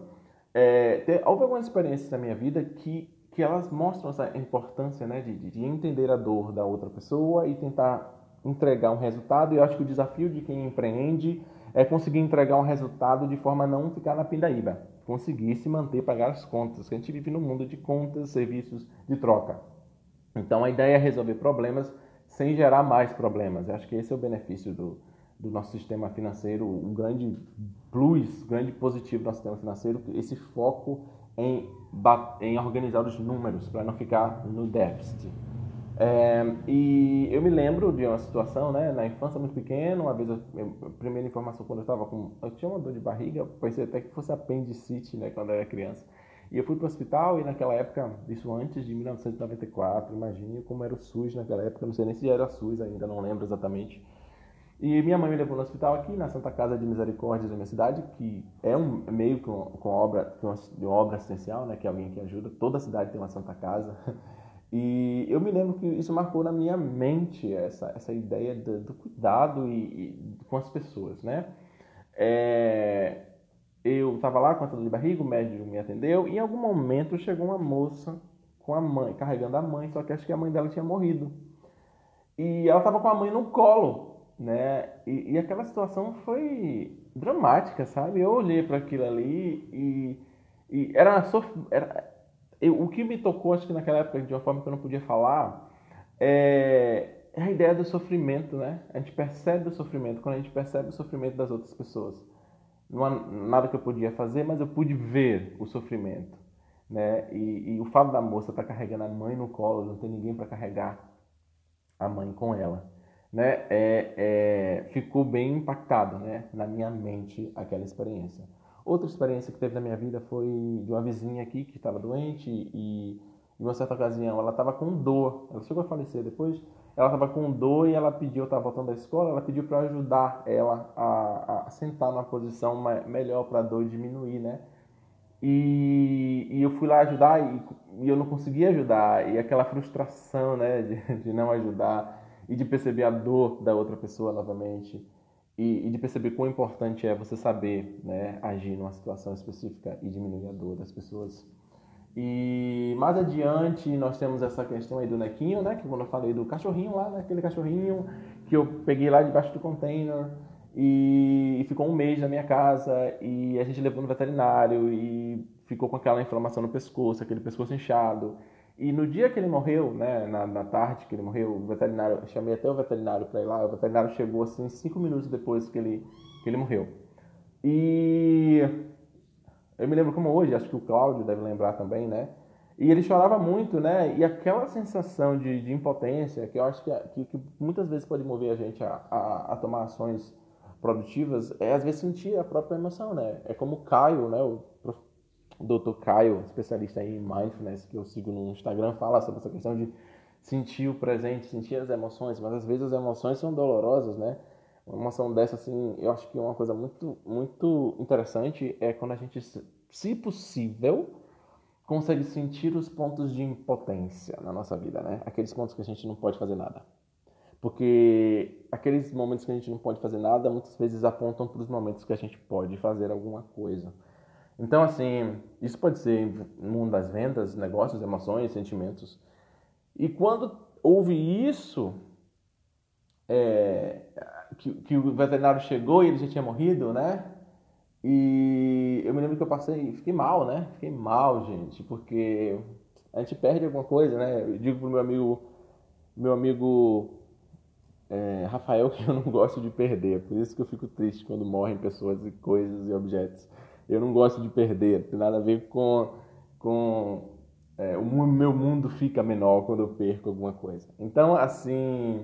é, houve algumas experiências na minha vida que, que elas mostram essa importância, né, de, de entender a dor da outra pessoa e tentar entregar um resultado. E eu acho que o desafio de quem empreende é conseguir entregar um resultado de forma a não ficar na pindaíba conseguir se manter, pagar as contas. A gente vive num mundo de contas, serviços de troca. Então a ideia é resolver problemas sem gerar mais problemas. Eu acho que esse é o benefício do, do nosso sistema financeiro, um grande plus, grande positivo do nosso sistema financeiro, esse foco em, em organizar os números para não ficar no déficit. É, e eu me lembro de uma situação, né, na infância muito pequena, uma vez, a primeira informação quando eu estava com, eu tinha uma dor de barriga, pensei até que fosse apendicite, né, quando eu era criança. E eu fui para o hospital e naquela época, isso antes de 1994, imagine como era o SUS naquela época, não sei nem se era SUS ainda, não lembro exatamente. E minha mãe me levou no hospital aqui, na Santa Casa de Misericórdia da minha cidade, que é um meio com, com obra, com uma obra assistencial, né, que é alguém que ajuda. Toda a cidade tem uma Santa Casa. E eu me lembro que isso marcou na minha mente essa, essa ideia do, do cuidado e, e, com as pessoas, né? É, eu estava lá com a dor de barriga, o médico me atendeu, e em algum momento chegou uma moça com a mãe, carregando a mãe, só que acho que a mãe dela tinha morrido. E ela estava com a mãe no colo, né? E, e aquela situação foi dramática, sabe? Eu olhei para aquilo ali e, e era, era eu, o que me tocou, acho que naquela época, de uma forma que eu não podia falar, é, a ideia do sofrimento, né? A gente percebe o sofrimento quando a gente percebe o sofrimento das outras pessoas. Não há nada que eu podia fazer, mas eu pude ver o sofrimento, né? E, e o fato da moça estar tá carregando a mãe no colo, não ter ninguém para carregar a mãe com ela, né? É, é, ficou bem impactado, né? Na minha mente aquela experiência. Outra experiência que teve na minha vida foi de uma vizinha aqui que estava doente e em uma certa ocasião ela estava com dor. Ela chegou a falecer depois. Ela estava com dor e ela pediu, eu estava voltando da escola, ela pediu para ajudar ela a, a, sentar numa posição melhor para a dor diminuir, né? E, e, eu fui lá ajudar e, e, eu não conseguia ajudar. E aquela frustração, né, de, de não ajudar e de perceber a dor da outra pessoa novamente e, e, de perceber quão importante é você saber né, agir numa situação específica e diminuir a dor das pessoas. E mais adiante nós temos essa questão aí do nequinho, né? Que quando eu falei do cachorrinho lá, né? Aquele cachorrinho que eu peguei lá debaixo do container e, e ficou um mês na minha casa e a gente levou no veterinário e ficou com aquela inflamação no pescoço, aquele pescoço inchado. E no dia que ele morreu, né, na, na tarde que ele morreu, o veterinário, eu chamei até o veterinário para ir lá, o veterinário chegou assim cinco minutos depois que ele, que ele morreu. E eu me lembro como hoje, acho que o Cláudio deve lembrar também, né? E ele chorava muito, né? E aquela sensação de, de impotência, que eu acho que, que, que, muitas vezes pode mover a gente a, a, a, tomar ações produtivas, é às vezes sentir a própria emoção, né? É como o Caio, né? O Dr. Caio, especialista em mindfulness, que eu sigo no Instagram, fala sobre essa questão de sentir o presente, sentir as emoções, mas às vezes as emoções são dolorosas, né? Uma emoção dessa, assim, eu acho que uma coisa muito, muito interessante é quando a gente, se possível, consegue sentir os pontos de impotência na nossa vida, né? Aqueles pontos que a gente não pode fazer nada. Porque aqueles momentos que a gente não pode fazer nada, muitas vezes apontam para os momentos que a gente pode fazer alguma coisa. Então, assim, isso pode ser no mundo das vendas, negócios, emoções, sentimentos. E quando houve isso, é, que, que, o veterinário chegou e ele já tinha morrido, né? E eu me lembro que eu passei, fiquei mal, né? Fiquei mal, gente, porque a gente perde alguma coisa, né? Eu digo pro meu amigo, meu amigo é, Rafael que eu não gosto de perder, por isso que eu fico triste quando morrem pessoas e coisas e objetos eu não gosto de perder, tem nada a ver com, com é, o meu mundo fica menor quando eu perco alguma coisa. Então, assim.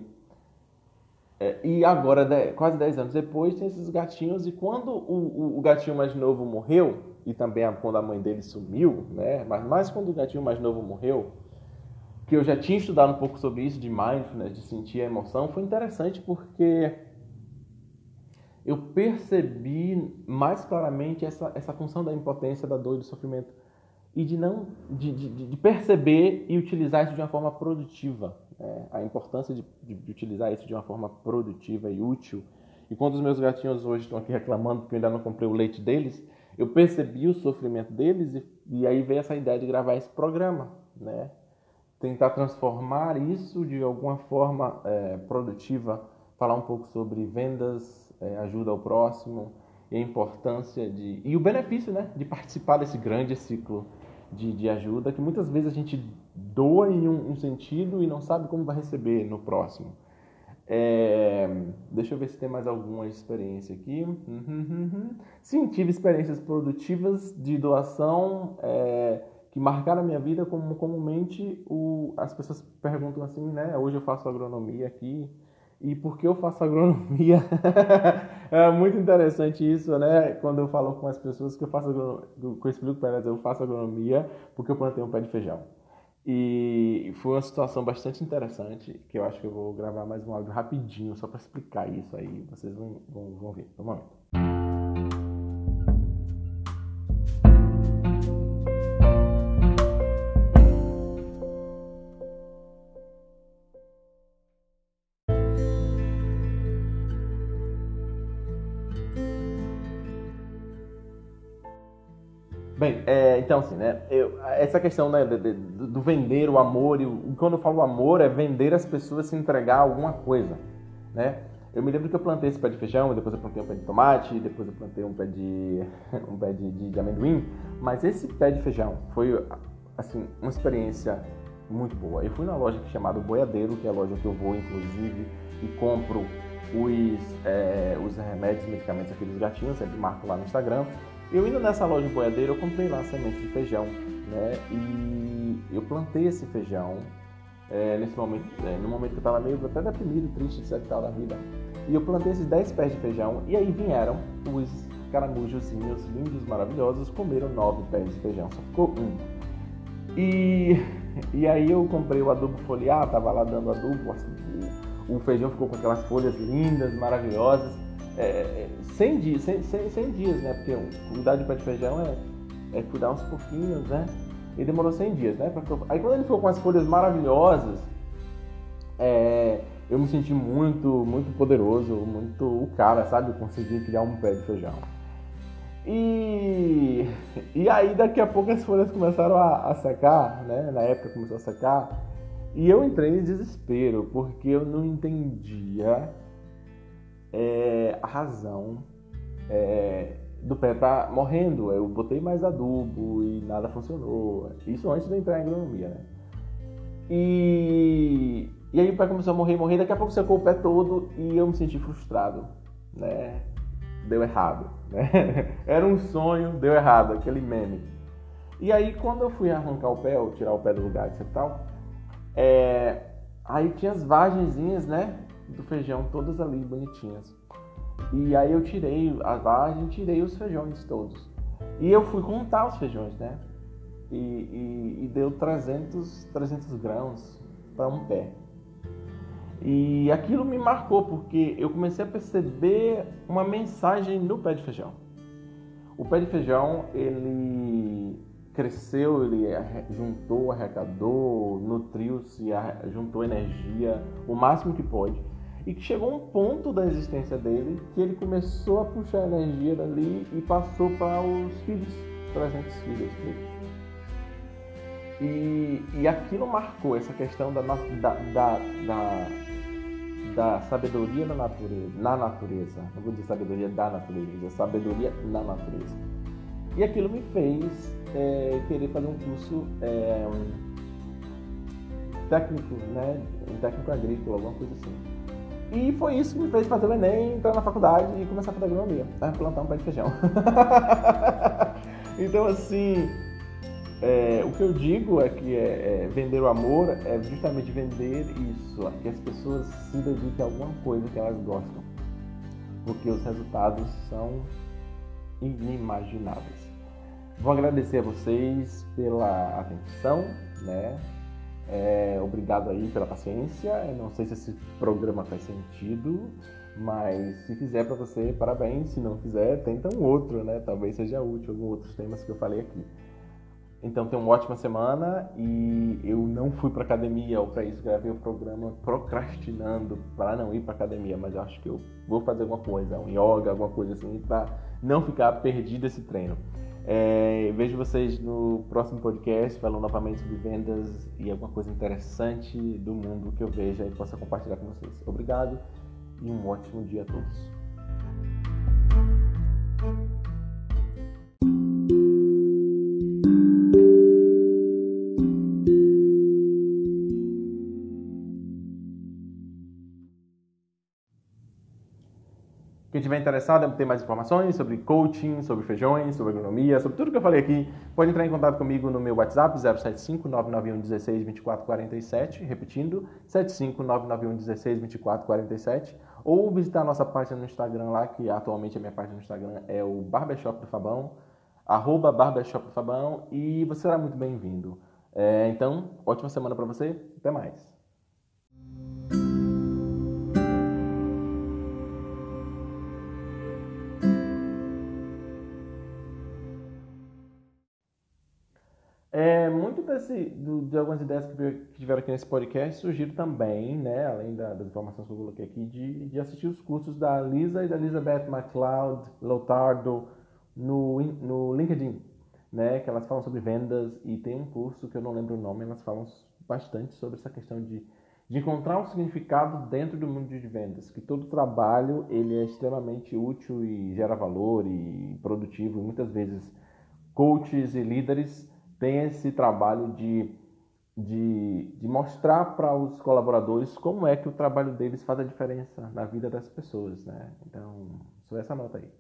É, e agora, quase 10 anos depois, tem esses gatinhos, e quando o, o, o, gatinho mais novo morreu, e também quando a mãe dele sumiu, né? Mas mais quando o gatinho mais novo morreu, que eu já tinha estudado um pouco sobre isso, de mindfulness, de sentir a emoção, foi interessante porque eu percebi mais claramente essa, essa função da impotência, da dor e do sofrimento. E de não de, de, de perceber e utilizar isso de uma forma produtiva. Né? A importância de, de, utilizar isso de uma forma produtiva e útil. E quando os meus gatinhos hoje estão aqui reclamando porque eu ainda não comprei o leite deles, eu percebi o sofrimento deles e, e aí veio essa ideia de gravar esse programa. Né? Tentar transformar isso de alguma forma é, produtiva, falar um pouco sobre vendas, é, ajuda ao próximo e a importância de e o benefício né de participar desse grande ciclo de, de ajuda que muitas vezes a gente doa em um, um sentido e não sabe como vai receber no próximo é, deixa eu ver se tem mais alguma experiência aqui. Sim, tive experiências produtivas de doação é, que marcaram a minha vida, como comumente o, as pessoas perguntam assim, né? Hoje eu faço agronomia aqui, e porque eu faço agronomia. é muito interessante isso, né? Quando eu falo com as pessoas que eu faço agronomia, que eu explico para elas, eu faço agronomia porque eu plantei um pé de feijão. E foi uma situação bastante interessante, que eu acho que eu vou gravar mais um áudio rapidinho, só para explicar isso aí, vocês vão, vão, vão ver no momento. Então assim, né? Eu, essa questão né, do, do, vender o amor, e quando eu falo amor, é vender as pessoas se entregar alguma coisa, né? Eu me lembro que eu plantei esse pé de feijão, depois eu plantei um pé de tomate, depois eu plantei um pé de um pé de, de, de amendoim, mas esse pé de feijão foi assim uma experiência muito boa. Eu fui na loja chamada Boiadeiro, que é a loja que eu vou inclusive e compro os, é, os remédios, medicamentos, aqueles gatinhos, sempre marco lá no Instagram. Eu indo nessa loja boiadeira, eu comprei lá semente de feijão, né? E eu plantei esse feijão é, nesse momento, é, no momento que eu estava meio até deprimido, triste, etc. Tal, da vida. E eu plantei esses 10 pés de feijão e aí vieram os caramujozinhos lindos, maravilhosos, comeram 9 pés de feijão, só ficou um. E, e aí eu comprei o adubo foliar, tava lá dando adubo, assim, o feijão ficou com aquelas folhas lindas, maravilosas é, 100 é, dias, 100, 100, 100 dias, né? Porque cuidar de pé de feijão é, é cuidar uns pouquinhos, né? E demorou 100 dias, né? Aí quando ele ficou com as folhas maravilhosas, é, eu me senti muito, muito poderoso, muito o cara, sabe? Consegui criar um pé de feijão. E, e aí daqui a pouco as folhas começaram a, a secar, né? Na época começou a secar. E eu entrei em desespero, porque eu não entendia é, a razão é, do pé tá morrendo. Eu botei mais adubo e nada funcionou. Isso antes de entrar em agronomia, né? E, e aí o pé começou a morrer, morrer. Daqui a pouco secou o pé todo e eu me senti frustrado, né? Deu errado, né? Era um sonho, deu errado, aquele meme. E aí quando eu fui arrancar o pé, ou tirar o pé do lugar e tal, é, aí tinha as vagenzinhas, né? Do feijão, todas ali bonitinhas. E aí eu tirei a vagem, tirei os feijões todos. E eu fui contar os feijões, né? E, e, e deu 300, 300 grãos para um pé. E aquilo me marcou porque eu comecei a perceber uma mensagem no pé de feijão. O pé de feijão, ele cresceu, ele juntou, arrecadou, nutriu-se, juntou energia o máximo que pode e que chegou um ponto da existência dele que ele começou a puxar energia dali e passou para os filhos, 300 filhos dele. E, e aquilo marcou essa questão da, da, da, da, da sabedoria na natureza, na natureza. Não vou dizer sabedoria da natureza, sabedoria na natureza. E aquilo me fez é, querer fazer um curso é, técnico, né? Um técnico agrícola, alguma coisa assim. E foi isso que me fez fazer o Enem, entrar na faculdade e começar a fazer agronomia. Né? Plantar um pé de feijão. então, assim, é, o que eu digo é que é, é, vender o amor é justamente vender isso, que as pessoas se dediquem a alguma coisa que elas gostam. Porque os resultados são inimagináveis. Vou agradecer a vocês pela atenção, né? É, obrigado aí pela paciência. Eu não sei se esse programa faz sentido, mas se fizer para você, parabéns. Se não fizer, tenta um outro, né? Talvez seja útil alguns outros temas que eu falei aqui. Então, tenha uma ótima semana e eu não fui para academia ou para isso gravei o programa procrastinando para não ir para academia, mas eu acho que eu vou fazer alguma coisa, um yoga, alguma coisa assim para não ficar perdido esse treino. É, vejo vocês no próximo podcast falando novamente sobre vendas e alguma coisa interessante do mundo que eu veja e possa compartilhar com vocês. Obrigado e um ótimo dia a todos. Estiver interessado em ter mais informações sobre coaching, sobre feijões, sobre agronomia, sobre tudo que eu falei aqui, pode entrar em contato comigo no meu WhatsApp 075 991 16 24 47, repetindo, 75 991 16 24 47, ou visitar a nossa página no Instagram lá, que atualmente a minha página no Instagram é o Barbershop do Fabão, arroba Barbershop do Fabão, e você será muito bem-vindo. É, então, ótima semana para você, até mais. Muito desse, do, de algumas ideias que, tiveram aqui nesse podcast surgiram também, né, além da, das informações que eu coloquei aqui, de, de assistir os cursos da Lisa e da Elizabeth MacLeod Lotardo no, no LinkedIn. né, que elas falam sobre vendas e tem um curso que eu não lembro o nome, elas falam bastante sobre essa questão de, de encontrar um significado dentro do mundo de vendas, que todo trabalho ele é extremamente útil e gera valor e produtivo, e muitas vezes coaches e líderes têm esse trabalho de, de, de mostrar para os colaboradores como é que o trabalho deles faz a diferença na vida das pessoas, né? Então, só essa nota aí.